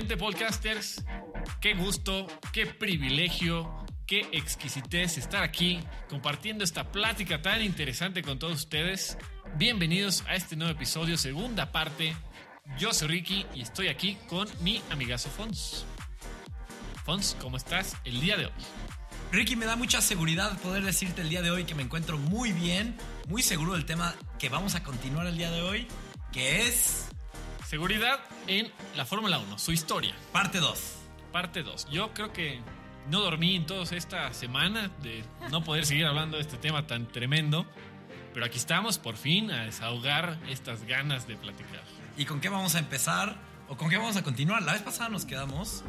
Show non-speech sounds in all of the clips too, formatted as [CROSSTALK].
Nuevamente, podcasters, qué gusto, qué privilegio, qué exquisitez estar aquí compartiendo esta plática tan interesante con todos ustedes. Bienvenidos a este nuevo episodio, segunda parte. Yo soy Ricky y estoy aquí con mi amigazo Fons. Fons, ¿cómo estás el día de hoy? Ricky, me da mucha seguridad poder decirte el día de hoy que me encuentro muy bien, muy seguro del tema que vamos a continuar el día de hoy, que es Seguridad en la Fórmula 1, su historia. parte 2. Parte 2. Yo creo que no dormí en toda esta semana de no poder seguir hablando de este tema tan tremendo. Pero aquí estamos por fin a desahogar estas ganas de platicar. ¿Y con qué vamos a empezar? ¿O con qué vamos a continuar? La vez pasada nos quedamos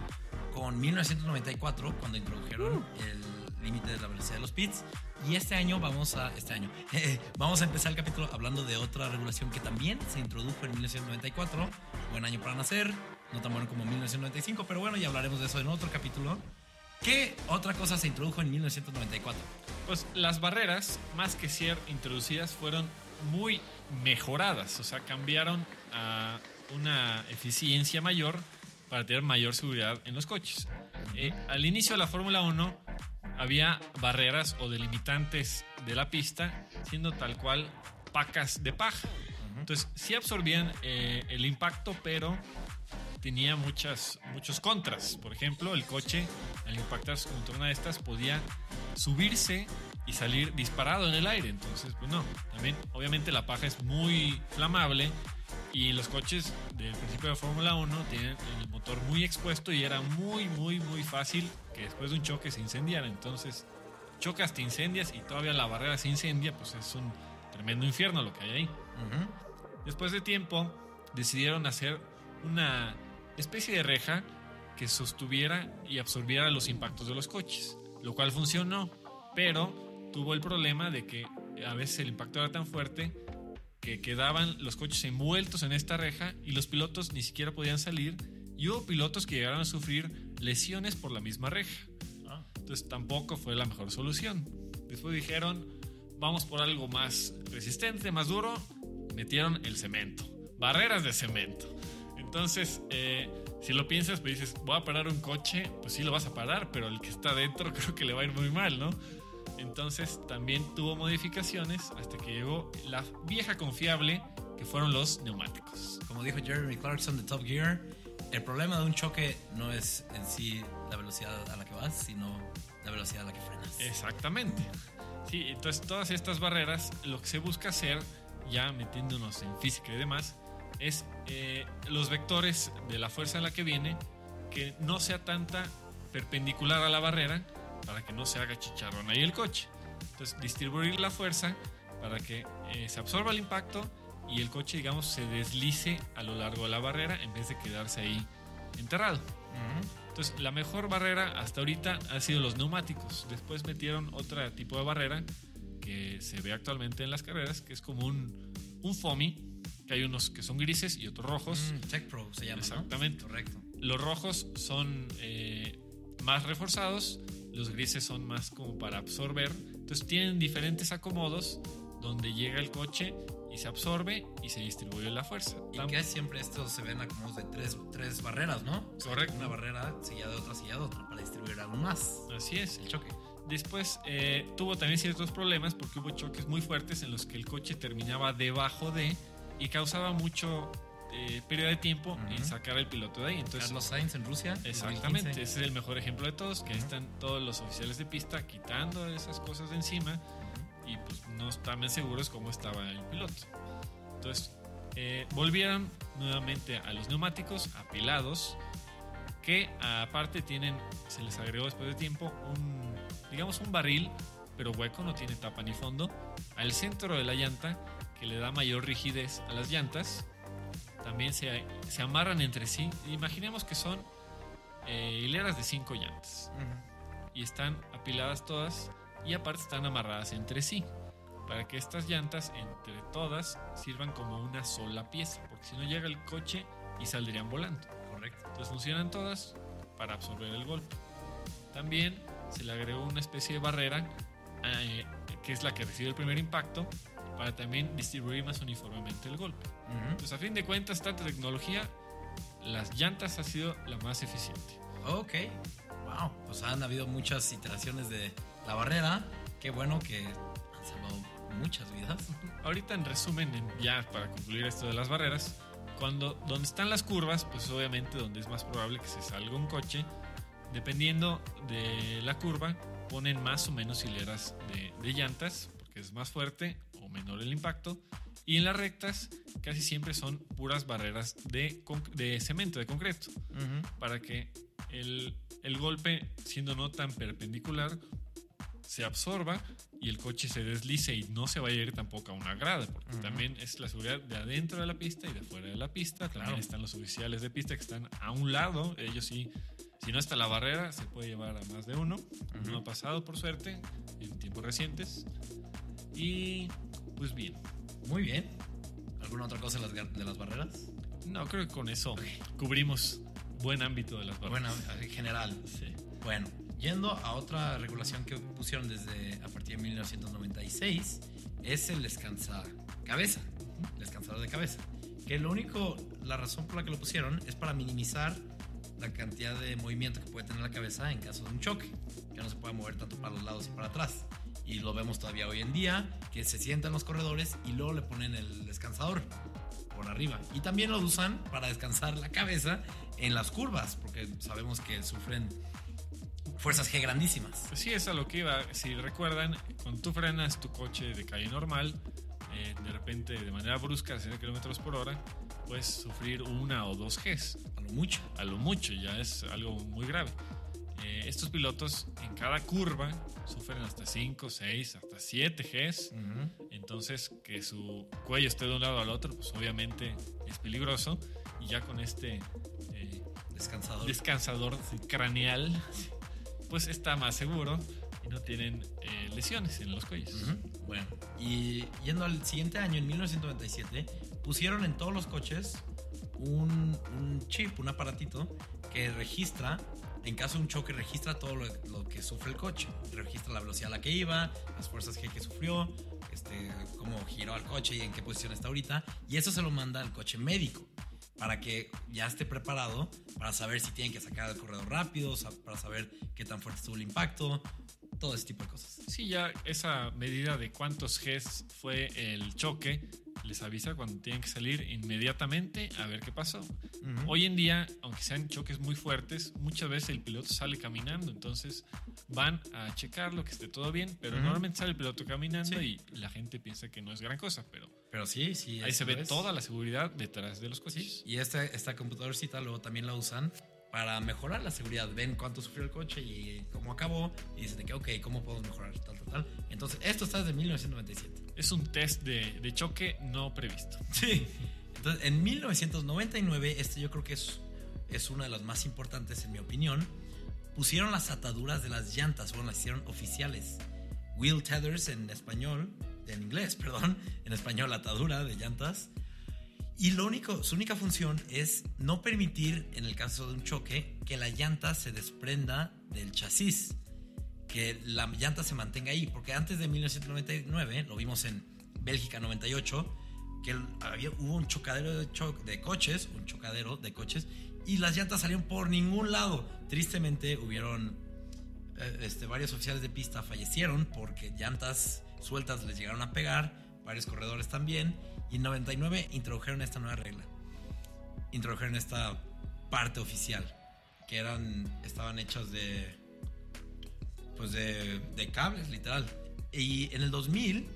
con 1994, cuando introdujeron el límite de la velocidad de los pits. Y este año vamos a. Este año. [LAUGHS] vamos a empezar el capítulo hablando de otra regulación que también se introdujo en 1994. Buen año para nacer. No tan bueno como 1995, pero bueno, ya hablaremos de eso en otro capítulo. ¿Qué otra cosa se introdujo en 1994? Pues las barreras, más que ser introducidas, fueron muy mejoradas. O sea, cambiaron a una eficiencia mayor para tener mayor seguridad en los coches. Eh, al inicio de la Fórmula 1 había barreras o delimitantes de la pista, siendo tal cual pacas de paja. Entonces, sí absorbían eh, el impacto, pero tenía muchas, muchos contras. Por ejemplo, el coche, al impactarse contra una de estas, podía subirse y salir disparado en el aire. Entonces, pues no. También, obviamente, la paja es muy flamable y los coches del principio de Fórmula 1 tienen el motor muy expuesto y era muy, muy, muy fácil que después de un choque se incendiara. Entonces, chocas, te incendias y todavía la barrera se incendia, pues es un tremendo infierno lo que hay ahí. Después de tiempo, decidieron hacer una especie de reja que sostuviera y absorbiera los impactos de los coches, lo cual funcionó, pero tuvo el problema de que a veces el impacto era tan fuerte que quedaban los coches envueltos en esta reja y los pilotos ni siquiera podían salir y hubo pilotos que llegaron a sufrir lesiones por la misma reja. Entonces tampoco fue la mejor solución. Después dijeron, vamos por algo más resistente, más duro, metieron el cemento, barreras de cemento. Entonces, eh, si lo piensas, pues dices, voy a parar un coche, pues sí lo vas a parar, pero el que está dentro [LAUGHS] creo que le va a ir muy mal, ¿no? Entonces también tuvo modificaciones hasta que llegó la vieja confiable que fueron los neumáticos. Como dijo Jeremy Clarkson de Top Gear, el problema de un choque no es en sí la velocidad a la que vas, sino la velocidad a la que frenas. Exactamente. Sí, entonces todas estas barreras, lo que se busca hacer, ya metiéndonos en física y demás, es eh, los vectores de la fuerza en la que viene, que no sea tanta perpendicular a la barrera para que no se haga chicharrón ahí el coche. Entonces, distribuir la fuerza para que eh, se absorba el impacto y el coche, digamos, se deslice a lo largo de la barrera en vez de quedarse ahí enterrado. Entonces, la mejor barrera hasta ahorita ha sido los neumáticos. Después metieron otro tipo de barrera que se ve actualmente en las carreras, que es como un, un foamy, que hay unos que son grises y otros rojos. Mm, Tech Pro se llama. ¿no? Exactamente. Correcto. Los rojos son eh, más reforzados, los grises son más como para absorber. Entonces tienen diferentes acomodos donde llega el coche y se absorbe y se distribuye la fuerza. Y Tam- que siempre estos se ven acomodos de tres, tres barreras, ¿no? Correcto. Una barrera de otra, de otra, para distribuir aún más Así es. el choque. Después eh, tuvo también ciertos problemas porque hubo choques muy fuertes en los que el coche terminaba debajo de y causaba mucho eh, periodo de tiempo en Ujú. sacar al piloto de ahí. Entonces, Carlos Sainz en Rusia. Exactamente, 2015. ese es el mejor ejemplo de todos, que ahí están todos los oficiales de pista quitando esas cosas de encima y pues no estaban seguros cómo estaba el piloto. Entonces, eh, volvieron nuevamente a los neumáticos apilados, que aparte tienen, se les agregó después de tiempo, un, digamos un barril, pero hueco, no tiene tapa ni fondo, al centro de la llanta, que le da mayor rigidez a las llantas. También se, se amarran entre sí. Imaginemos que son eh, hileras de cinco llantas y están apiladas todas y aparte están amarradas entre sí para que estas llantas entre todas sirvan como una sola pieza porque si no llega el coche y saldrían volando Correcto. entonces funcionan todas para absorber el golpe también se le agregó una especie de barrera eh, que es la que recibe el primer impacto para también distribuir más uniformemente el golpe Entonces a fin de cuentas tanta tecnología las llantas ha sido la más eficiente. Ok. Wow. Pues han habido muchas iteraciones de la barrera. Qué bueno que han salvado muchas vidas. [LAUGHS] Ahorita en resumen, en- ya para concluir esto de las barreras, cuando donde están las curvas, pues obviamente donde es más probable que se salga un coche, dependiendo de la curva, ponen más o menos hileras de, de llantas, porque es más fuerte o menor el impacto. Y en las rectas casi siempre son puras barreras de, de cemento, de concreto, para que el, el golpe, siendo no tan perpendicular, se absorba y el coche se deslice y no se vaya a ir tampoco a una grada, porque Ujú. también es la seguridad de adentro de la pista y de fuera de la pista. También Claro. están los oficiales de pista que están a un lado, ellos sí, si no está la barrera, se puede llevar a más de uno. No ha pasado, por suerte, en tiempos recientes. Y pues bien, Muy bien. ¿Alguna otra cosa de las, gar- de las barreras? no creo que con eso cubrimos buen ámbito de las barreras. Bueno, en general. Sí. Bueno, yendo a otra regulación que pusieron desde a partir de 1996, es el descansacabeza, el descansador de cabeza. Que lo único, la razón por la que lo pusieron es para minimizar la cantidad de movimiento que puede tener la cabeza en caso de un choque, que no se pueda mover tanto para los lados y para atrás. Y lo vemos todavía hoy en día, que se sientan los corredores y luego le ponen el descansador por arriba. Y también lo usan para descansar la cabeza en las curvas, porque sabemos que sufren fuerzas G grandísimas. Pues sí, es a lo que iba. Si recuerdan, cuando tú frenas tu coche de calle normal, eh, de repente, de manera brusca, a 100 kilómetros por hora, puedes sufrir una o dos Gs. A lo mucho. A lo mucho, ya es algo muy grave. Eh, estos pilotos en cada curva sufren hasta 5, 6, hasta 7 Gs. Entonces, que su cuello esté de un lado al otro, pues obviamente es peligroso. Y ya con este eh, Descansador. descansador craneal, pues está más seguro y no tienen eh, lesiones en los cuellos. Bueno, y yendo al siguiente año, en 1997, pusieron en todos los coches un, un chip, un aparatito que registra, en caso de un choque, registra todo lo, que sufre el coche. Registra la velocidad a la que iba, las fuerzas G que sufrió, este, cómo giró el coche y en qué posición está ahorita. Y eso se lo manda al coche médico para que ya esté preparado para saber si tienen que sacar el corredor rápido, para saber qué tan fuerte estuvo el impacto, todo ese tipo de cosas. Sí, ya esa medida de cuántos Gs fue el choque les avisa cuando tienen que salir inmediatamente a ver qué pasó. Hoy en día, aunque sean choques muy fuertes, muchas veces el piloto sale caminando, entonces van a checarlo, que esté todo bien, pero Ujú. normalmente sale el piloto caminando Sí. y la gente piensa que no es gran cosa, pero Pero sí, sí. ahí se ve es. toda la seguridad detrás de los coches. Sí, y esta, esta computadorcita luego también la usan para mejorar la seguridad. Ven cuánto sufrió el coche y cómo acabó. Y dicen de que, ok, ¿cómo podemos mejorar? Tal, tal, tal. Entonces, esto está desde 1997. Es un test de, de choque no previsto. Sí. Entonces, en 1999, este yo creo que es, es una de las más importantes en mi opinión, pusieron las ataduras de las llantas, bueno, las hicieron oficiales. Wheel tethers en español, en inglés, [LAUGHS] perdón, en español atadura de llantas. Y lo único, su única función es no permitir, en el caso de un choque, que la llanta se desprenda del chasis. Que la llanta se mantenga ahí. Porque antes de 1999, lo vimos en Bélgica 98, que había, hubo un chocadero de, cho- de coches, un chocadero de coches, y las llantas salieron por ningún lado. Tristemente hubieron eh, este, varios oficiales de pista fallecieron porque llantas sueltas les llegaron a pegar, varios corredores también, y en 99 introdujeron esta nueva regla. Introdujeron esta parte oficial, que eran, estaban hechas de, pues de, de cables, literal. Y en el 2000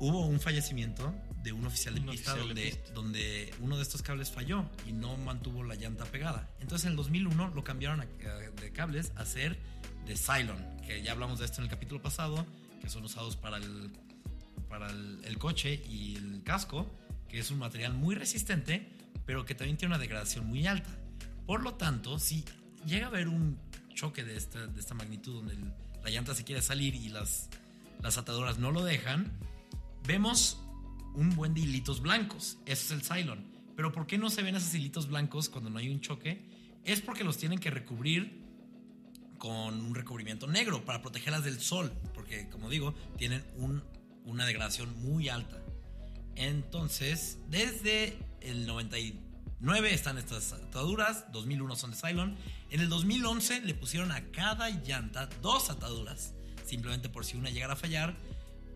hubo un fallecimiento de un oficial de Un pista, oficial de donde, pista. donde uno de estos cables falló y no mantuvo la llanta pegada. Entonces en el 2001 lo cambiaron a- a- de cables a ser de Cylon, que ya hablamos de esto en el capítulo pasado, que son usados para el, para el, el coche y el casco, que es un material muy resistente, pero que también tiene una degradación muy alta. Por lo tanto, si llega a haber un choque de esta, de esta magnitud donde la llanta se quiere salir y las, las no lo dejan, vemos un buen de hilitos blancos. Ese es el Cylon. Pero ¿por qué no se ven esos hilitos blancos cuando no hay un choque? Es porque los tienen que recubrir con un recubrimiento negro para protegerlas del sol. Porque, como digo, tienen un- una degradación muy alta. Entonces, desde el 99 están estas ataduras, 2001 son de Cylon. En el 2011 le pusieron a cada llanta dos ataduras, simplemente por si una llegara a fallar,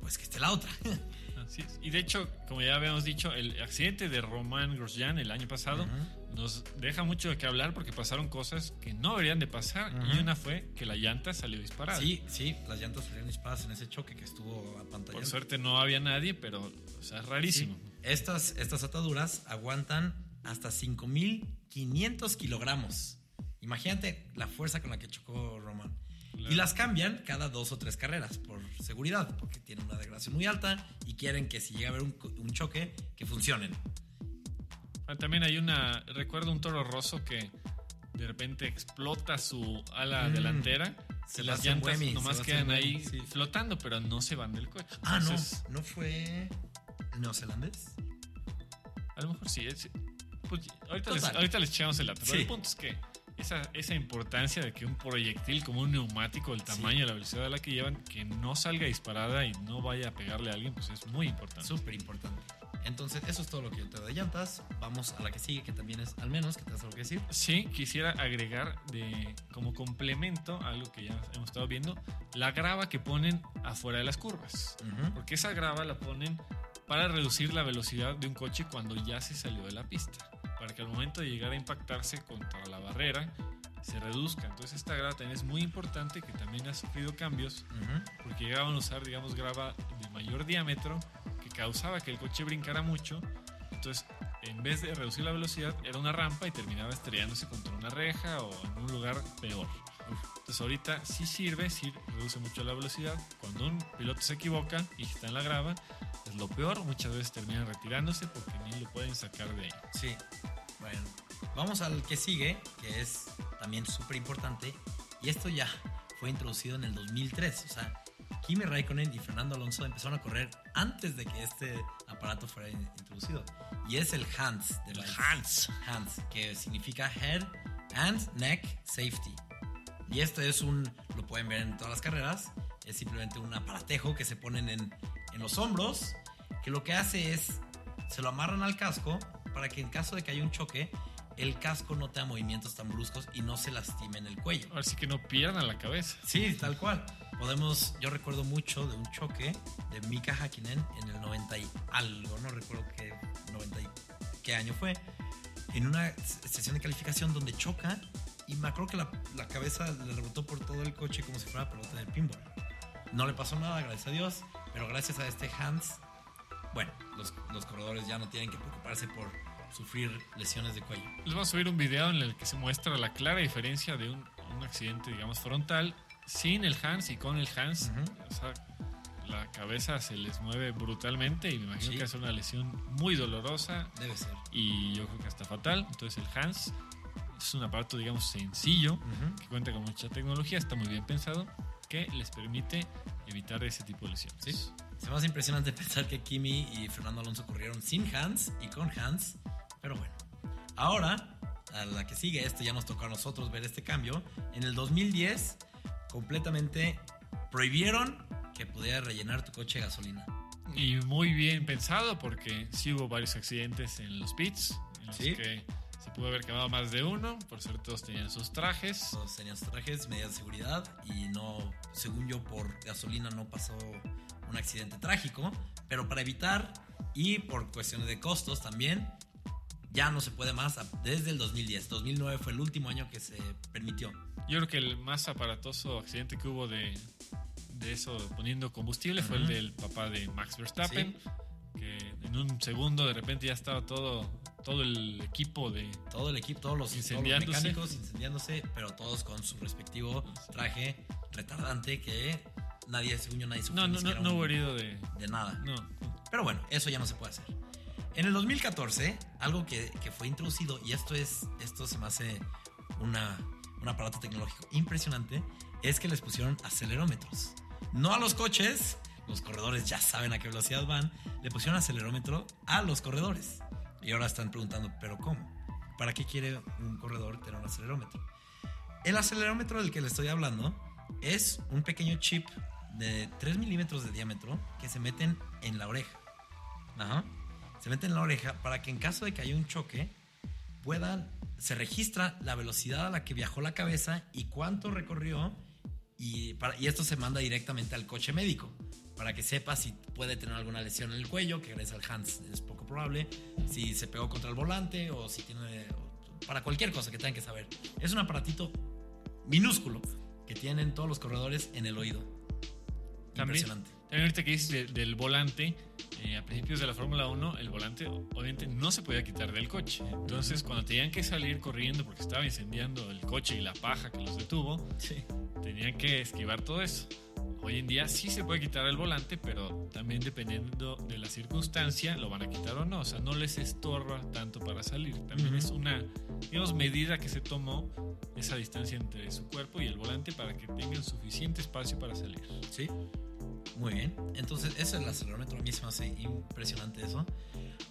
pues que esté la otra. [LAUGHS] Así es. Y de hecho, como ya habíamos dicho, el accidente de Roman Grosjean el año pasado nos deja mucho de qué hablar porque pasaron cosas que no deberían de pasar. Y Ujú. una fue que la llanta salió disparada. Sí, sí, las llantas salieron disparadas en ese choque que estuvo a pantalla. Por suerte no había nadie, pero o sea, es rarísimo. Estas, estas ataduras aguantan hasta 5.500 kilogramos. Imagínate la fuerza con la que chocó Roman. Claro. Y las cambian cada dos o tres carreras por seguridad, porque tienen una degradación muy alta y quieren que si llega a haber un, choque, que funcionen. Ah, También hay una. Recuerdo un toro roso que de repente explota su ala Mm. delantera. y las llantas Buemi, nomás quedan ahí sí. flotando, pero no se van del coche. Ah, no, ¿no fue neozelandés? A lo mejor sí. es- pues, ahorita, les, ahorita les echamos el dato. Pero Sí. el punto es que esa, esa importancia de que un proyectil como un neumático, el tamaño y la velocidad a la que llevan, que no salga disparada y no vaya a pegarle a alguien, pues es muy importante. Súper importante. Entonces, eso es todo lo que yo te doy de llantas. Vamos a la que sigue, que también es al menos, que te has algo que decir. Sí, quisiera agregar de como complemento a algo que ya hemos estado viendo, la grava que ponen afuera de las curvas. Ujú. Porque esa grava la ponen para reducir la velocidad de un coche cuando ya se salió de la pista. Para que al momento de llegar a impactarse contra la barrera se reduzca. Entonces esta grava también es muy importante que también ha sufrido cambios porque llegaban a usar, digamos, grava de mayor diámetro que causaba que el coche brincara mucho. Entonces, en vez de reducir la velocidad, era una rampa y terminaba estrellándose contra una reja o en un lugar peor. Entonces, ahorita sí sirve, sí reduce mucho la velocidad. Cuando un piloto se equivoca y está en la grava, es lo peor. Muchas veces terminan retirándose porque ni lo pueden sacar de ahí. Sí. Bueno, vamos al que sigue, que es también súper importante. Y esto ya fue introducido en el 2003. O sea, Kimi Raikkonen y Fernando Alonso empezaron a correr antes de que este aparato fuera in- introducido. Y es el HANS. El device. Hans. HANS, que significa Head and Neck Safety. Y esto es un, lo pueden ver en todas las carreras, es simplemente un aparatejo que se ponen en, en los hombros, que lo que hace es, se lo amarran al casco para que en caso de que haya un choque, el casco no tenga movimientos tan bruscos y no se lastime en el cuello. Ahora sí que no pierdan la cabeza. Sí, tal cual. Podemos, yo recuerdo mucho de un choque de Mika Hakkinen en el 90 y algo, no recuerdo qué, 90 y qué año fue, en una sesión de calificación donde choca y me acuerdo que la, la cabeza le rebotó por todo el coche como si fuera pelota de pinball. No le pasó nada, gracias a Dios, pero gracias a este Hans, bueno, los, los corredores ya no tienen que preocuparse por sufrir lesiones de cuello. Les vamos a subir un video en el que se muestra la clara diferencia de un, un accidente, digamos, frontal sin el Hans y con el Hans. Ujú. O sea, la cabeza se les mueve brutalmente y me imagino Sí. que es una lesión muy dolorosa Debe ser. y yo creo que hasta fatal. Entonces el Hans es un aparato, digamos, sencillo Ujú. que cuenta con mucha tecnología, está muy bien pensado, que les permite evitar ese tipo de lesiones. Sí. Es más impresionante pensar que Kimi y Fernando Alonso corrieron sin Hans y con Hans, pero bueno. Ahora, a la que sigue, esto ya nos tocó a nosotros ver este cambio. En el 2010, completamente prohibieron que pudiera rellenar tu coche de gasolina. Y muy bien pensado porque sí hubo varios accidentes en los pits, en los Sí. que se pudo haber quemado más de uno, por suerte todos tenían sus trajes. Todos tenían sus trajes, medidas de seguridad y no, según yo, por gasolina no pasó un accidente trágico, pero para evitar y por cuestiones de costos también, ya no se puede más desde el 2010. 2009 fue el último año que se permitió. Yo creo que el más aparatoso accidente que hubo de, de eso poniendo combustible fue el del papá de Max Verstappen, que en un segundo de repente ya estaba todo, todo el equipo de... Todo el equipo, todos los, todos los Incendiándose. mecánicos incendiándose, pero todos con su respectivo traje retardante que nadie, según yo, nadie sufrió No, no, no, no hubo herido de... de nada. No, Pero bueno, eso ya no se puede hacer. En el 2014, algo que, que fue introducido, y esto es, esto se me hace una, un aparato tecnológico impresionante, es que les pusieron acelerómetros. No a los coches, los corredores ya saben a qué velocidad van, le pusieron acelerómetro a los corredores. Y ahora están preguntando, ¿pero cómo? ¿Para qué quiere un corredor tener un acelerómetro? El acelerómetro del que le estoy hablando es un pequeño chip de 3 milímetros de diámetro que se meten en la oreja. Ajá. se mete en la oreja para que en caso de que haya un choque puedan, se registra la velocidad a la que viajó la cabeza y cuánto recorrió y, esto se manda directamente al coche médico para que sepa si puede tener alguna lesión en el cuello, que gracias al Hans es poco probable, si se pegó contra el volante o si tiene... para cualquier cosa que tengan que saber. Es un aparatito minúsculo que tienen todos los corredores en el oído. Impresionante. También ahorita que dices de- del volante, eh, a principios de la Fórmula 1, el volante obviamente no se podía quitar del coche. Entonces, cuando tenían que salir corriendo porque estaba incendiando el coche y la paja que los detuvo, Sí. tenían que esquivar todo eso. Hoy en día sí se puede quitar el volante, pero también dependiendo de la circunstancia, lo van a quitar o no. O sea, no les estorba tanto para salir. También es una, digamos, medida que se tomó esa distancia entre su cuerpo y el volante para que tengan suficiente espacio para salir. Sí. Muy bien. Entonces, eso es el acelerómetro. A mí se me hace impresionante eso.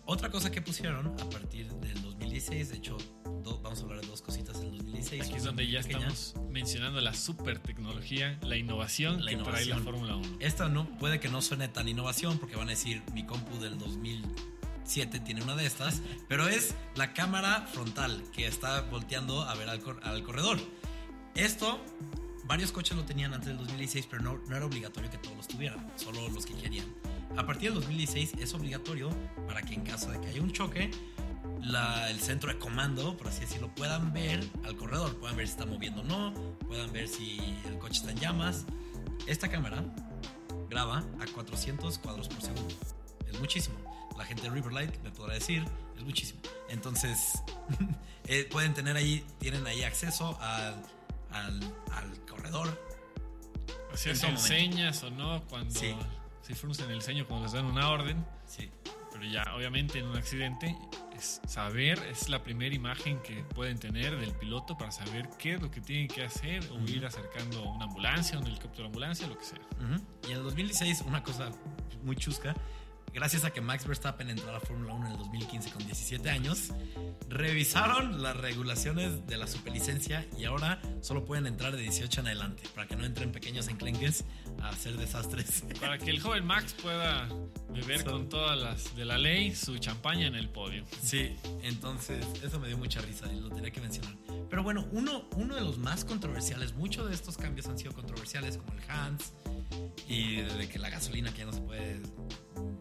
Otra cosa que pusieron a partir del 2016, de hecho, do- vamos a hablar de dos cositas del 2016. Aquí es donde ya pequeña. estamos mencionando la super tecnología, la innovación La que trae la innovación. Fórmula 1. Esta no, puede que no suene tan innovación porque van a decir mi compu del 2007 tiene una de estas, pero es la cámara frontal que está volteando a ver al, cor- al corredor. Esto, varios coches lo tenían antes del 2016, pero no, era obligatorio que todos los tuvieran, solo los que querían. A partir del 2016 es obligatorio para que en caso de que haya un choque, el centro de comando, por así decirlo, puedan ver al corredor, puedan ver si está moviendo o no, puedan ver si el coche está en llamas. Esta cámara graba a 400 cuadros por segundo. Es muchísimo. La gente de Riverlight me podrá decir, es muchísimo. Entonces, [LAUGHS] eh, pueden tener ahí, tienen ahí acceso al, al, al corredor. O todo momento. enseñas o no, cuando Sí. si fruncen el ceño cuando les dan una orden, Sí. pero ya obviamente en un accidente es saber, es la primera imagen que pueden tener del piloto para saber qué es lo que tienen que hacer o Ujú. ir acercando una ambulancia, un helicóptero ambulancia, lo que sea. Y en el 2016, una cosa muy chusca, gracias a que Max Verstappen entró a la Fórmula 1 en el 2015 con 17 años, revisaron las regulaciones de la superlicencia y ahora solo pueden entrar de 18 en adelante, para que no entren pequeños enclenques a hacer desastres. Para que el joven Max pueda beber Son- con todas las de la ley su champaña en el podio. Sí, entonces eso me dio mucha risa y lo tenía que mencionar. Pero bueno, uno, uno de los más controversiales, muchos de estos cambios han sido controversiales, como el Hans y de que la gasolina que ya no se puede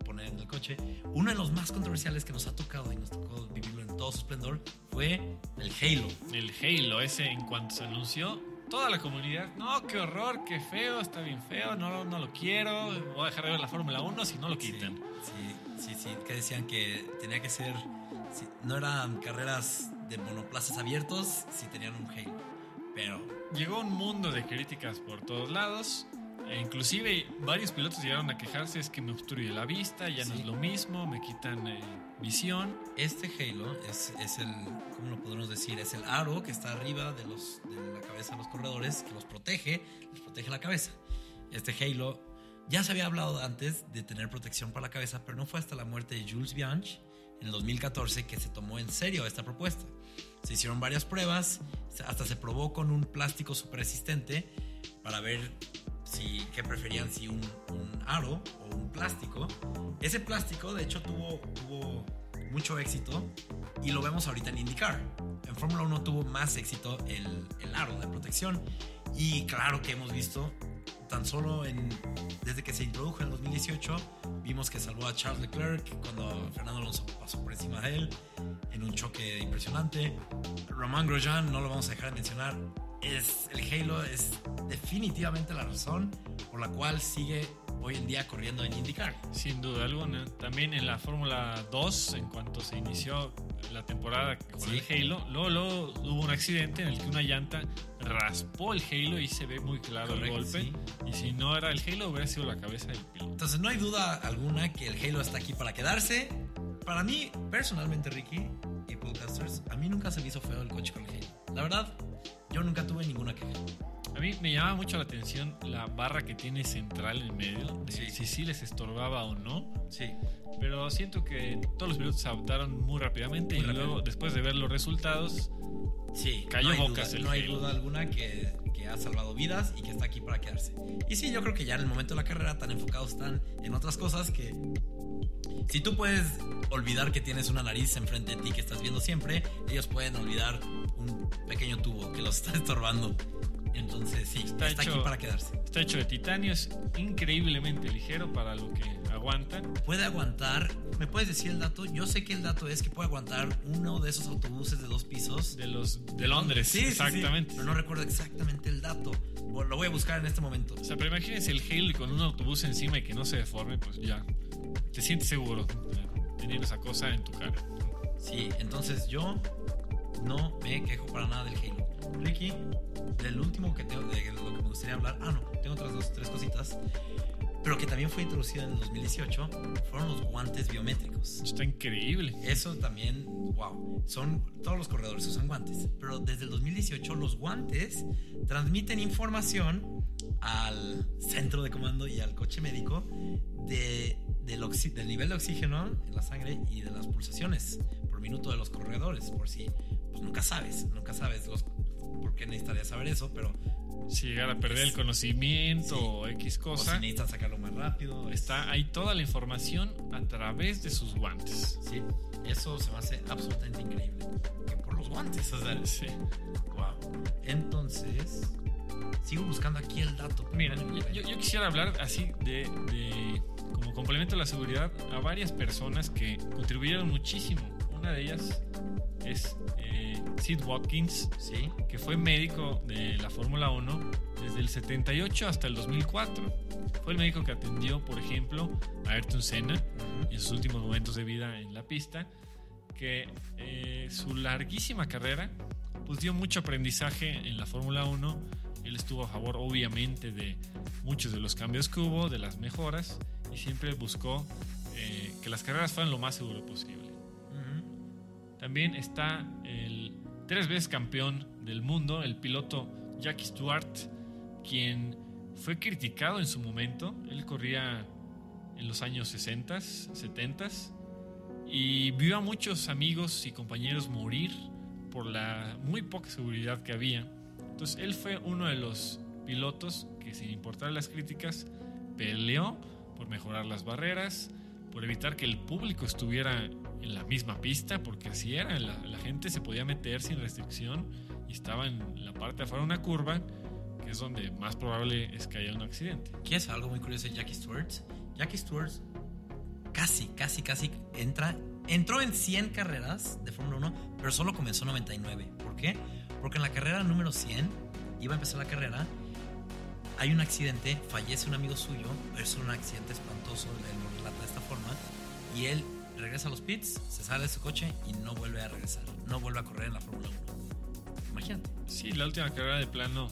poner en el coche. Uno de los más controversiales que nos ha tocado y nos tocó vivirlo en todo su esplendor fue el Halo. El Halo ese en cuanto se anunció, toda la comunidad, no, qué horror, qué feo, está bien feo, no, no lo quiero, voy a dejar de ver la Fórmula 1 si no lo quitan. Sí, sí, sí, que decían que tenía que ser, sí, no eran carreras de monoplazas abiertos si tenían un Halo. Pero Llegó un mundo de críticas por todos lados. E inclusive varios pilotos llegaron a quejarse, es que me obstruye la vista, ya no Sí. es lo mismo, me quitan eh, visión. Este Halo es, es el, ¿cómo lo podemos decir? Es el aro que está arriba de, los, de la cabeza de los corredores, que los protege, les protege la cabeza. Este Halo ya se había hablado antes de tener protección para la cabeza, pero no fue hasta la muerte de Jules Bianchi en el 2014 que se tomó en serio esta propuesta. Se hicieron varias pruebas, hasta se probó con un plástico super resistente para ver si, qué preferían, si un, un aro o un plástico. Ese plástico, de hecho, tuvo, tuvo mucho éxito y lo vemos ahorita en IndyCar. En Fórmula 1 tuvo más éxito el, el aro de protección y claro que hemos visto tan solo en, desde que se introdujo en el 2018 vimos que salvó a Charles Leclerc cuando Fernando Alonso pasó por encima de él en un choque impresionante. Romain Grosjean, no lo vamos a dejar de mencionar, es, el Halo es definitivamente la razón por la cual sigue hoy en día corriendo en IndyCar. Sin duda alguna. También en la Fórmula 2, en cuanto se inició la temporada con Sí. el Halo, luego, luego hubo un accidente en el que una llanta raspó el Halo y se ve muy claro el golpe. sí. Y si no era el Halo, hubiera sido la cabeza del piloto. Entonces no hay duda alguna que el Halo está aquí para quedarse. Para mí, personalmente, Ricky y Podcasters, a mí nunca se me hizo feo el coche con el Halo. La verdad, yo nunca tuve ninguna queja. A mí me llama mucho la atención la barra que tiene central en medio, Sí. si sí les estorbaba o no. Sí. Pero siento que todos los pilotos se adaptaron muy rápidamente Muy y rápido. luego, después de ver los resultados, Sí, Cayó no bocas duda, el no hay duda alguna que, que ha salvado vidas y que está aquí para quedarse. Y sí, yo creo que ya en el momento de la carrera tan enfocados están en otras cosas que Si tú puedes olvidar que tienes una nariz enfrente de ti que estás viendo siempre, ellos pueden olvidar un pequeño tubo que los [LAUGHS] está estorbando. Entonces, sí, está, Está aquí hecho- para quedarse. Está hecho de titanio, es increíblemente ligero para lo que aguanta. Puede aguantar, ¿me puedes decir el dato? Yo sé que el dato es que puede aguantar uno de esos autobuses de dos pisos. De los de Londres, Sí, sí, sí, exactamente. pero no recuerdo exactamente el dato. Bueno, Lo voy a buscar en este momento. O sea, pero imagínense el Halo y con un autobús encima y que no se deforme, pues ya te sientes seguro teniendo esa cosa en tu cara. Sí, entonces yo no me quejo para nada del Halo. Ricky, del último que tengo, de lo que me gustaría hablar, ah, no, tengo otras dos, tres cositas, pero que también fue introducido en el 2018, fueron los guantes biométricos. Está increíble. Eso también, wow, son todos los corredores usan guantes, pero desde el 2018 los guantes transmiten información al centro de comando y al coche médico de, del, del nivel de oxígeno en la sangre y de las pulsaciones por minuto de los corredores, por si pues nunca sabes, nunca sabes los, por qué necesitarías saber eso, pero Si llegar a perder el conocimiento Sí. o X o si cosa, necesitan sacarlo más rápido, es- está ahí toda la información a través de sus guantes. Sí, eso se me hace absolutamente increíble. Que por los guantes, o sea, Sí. Wow. Entonces, sigo buscando aquí el dato. Mira, no yo, yo quisiera hablar así de, de- como complemento a la seguridad a varias personas que contribuyeron muchísimo. Una de ellas es eh, Sid Watkins, Sí. que fue médico de la Fórmula 1 desde el 78 hasta el 2004. Fue el médico que atendió, por ejemplo, a Ayrton Senna en sus últimos momentos de vida en la pista, que eh, su larguísima carrera pues dio mucho aprendizaje en la Fórmula 1. Él estuvo a favor, obviamente, de muchos de los cambios que hubo, de las mejoras, y siempre buscó eh, que las carreras fueran lo más seguro posible. También está el tres veces campeón del mundo, el piloto Jackie Stewart, quien fue criticado en su momento. Él corría en los años 60, 70 y vio a muchos amigos y compañeros morir por la muy poca seguridad que había. Entonces él fue uno de los pilotos que sin importar las críticas peleó por mejorar las barreras, por evitar que el público estuviera en la misma pista, porque así era, la, la gente se podía meter sin restricción y estaba en la parte de afuera de una curva, que es donde más probable es que haya un accidente. Aquí es algo muy curioso de Jackie Stewart. Jackie Stewart casi, casi, casi entra, entró en 100 carreras de Fórmula 1, pero solo comenzó en 99. ¿Por qué? Porque en la carrera número 100, iba a empezar la carrera, hay un accidente, fallece un amigo suyo, es un accidente espantoso, él lo relata de esta forma, y él regresa a los pits, se sale de su coche y no vuelve a regresar, no vuelve a correr en la Fórmula 1. Imagínate. Sí, la última carrera de plano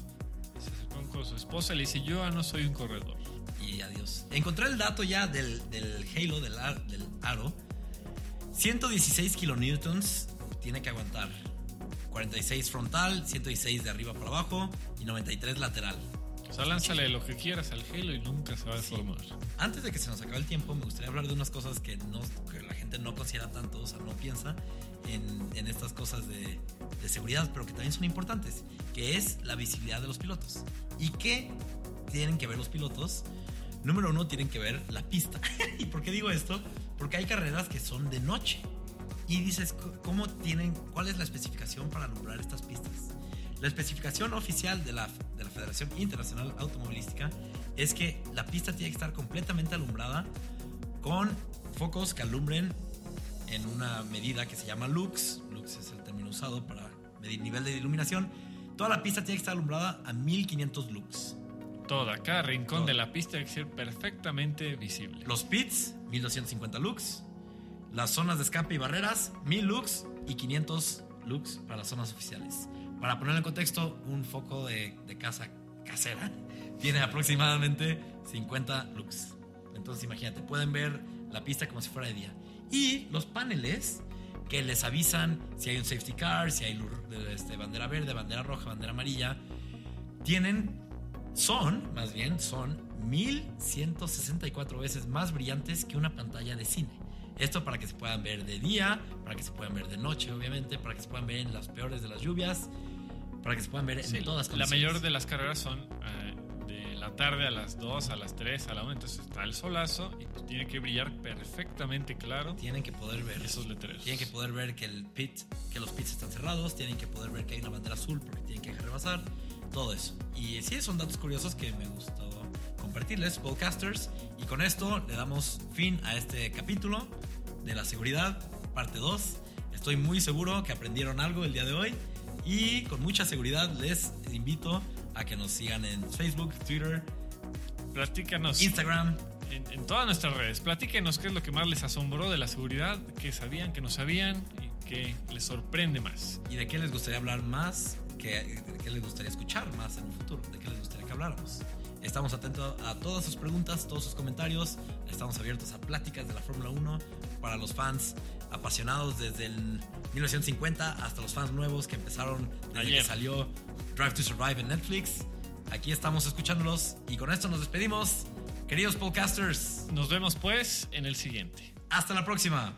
se acercó con su esposa y le dice, yo ya no soy un corredor. y adiós. Encontré el dato ya del, del Halo, del, ar- del aro. 116 kilonewtons tiene que aguantar. 46 frontal, 116 de arriba para abajo y 93 lateral. O sea, lánzale lo que quieras al Halo y nunca se va a Sí. deformar. Antes de que se nos acabe el tiempo, me gustaría hablar de unas cosas que, no, que la gente no considera tanto, o sea, no piensa en, en estas cosas de, de seguridad, pero que también son importantes, que es la visibilidad de los pilotos. ¿Y qué tienen que ver los pilotos? Número uno, tienen que ver la pista. [LAUGHS] ¿Y por qué digo esto? Porque hay carreras que son de noche. Y dices, ¿cómo tienen, cuál es la especificación para alumbrar estas pistas? La especificación oficial de la, de la Federación Internacional Automovilística es que la pista tiene que estar completamente alumbrada con focos que alumbren en una medida que se llama lux. Lux es el término usado para medir nivel de iluminación. Toda la pista tiene que estar alumbrada a 1500 lux. Toda, cada rincón Todo. de la pista tiene que ser perfectamente visible. Los pits, 1250 lux. Las zonas de escape y barreras, 1000 lux y 500 lux para las zonas oficiales. Para ponerlo en contexto, un foco de, casa casera tiene aproximadamente 50 lux. Entonces imagínate, pueden ver la pista como si fuera de día. Y los paneles que les avisan si hay un safety car, si hay este, bandera verde, bandera roja, bandera amarilla, tienen, son, más bien, son 1164 veces más brillantes que una pantalla de cine. Esto para que se puedan ver de día, para que se puedan ver de noche, obviamente, para que se puedan ver en las peores de las lluvias, para que se puedan ver Sí, en todas la condiciones. mayor de las carreras son eh, de la la tarde, a las 2, a las 3, a la 1. Entonces está el solazo y pues tiene que brillar perfectamente claro Tienen que poder ver esos letreros. Tienen que poder ver que el pit, que los pits están cerrados, tienen que poder ver que hay una bandera azul porque tienen que rebasar, todo eso. Y sí, son datos curiosos que me gustó compartirles, podcasters. Y con esto le damos fin a este capítulo de la seguridad, parte 2. Estoy muy seguro que aprendieron algo el día de hoy y con mucha seguridad les invito a que nos sigan en Facebook, Twitter, Platícanos Instagram. en, en todas nuestras redes. Platíquenos qué es lo que más les asombró de la seguridad, qué sabían, qué no sabían y qué les sorprende más. ¿Y de qué les gustaría hablar más? ¿Qué, de qué les gustaría escuchar más en un futuro? ¿De qué les gustaría que habláramos? Estamos atentos a todas sus preguntas, todos sus comentarios. Estamos abiertos a pláticas de la Fórmula 1 para los fans apasionados desde el 1950 hasta los fans nuevos que empezaron desde Ayer. que salió Drive to Survive en Netflix. Aquí estamos escuchándolos y con esto nos despedimos. Queridos podcasters, Nos vemos pues en el siguiente. hasta la próxima.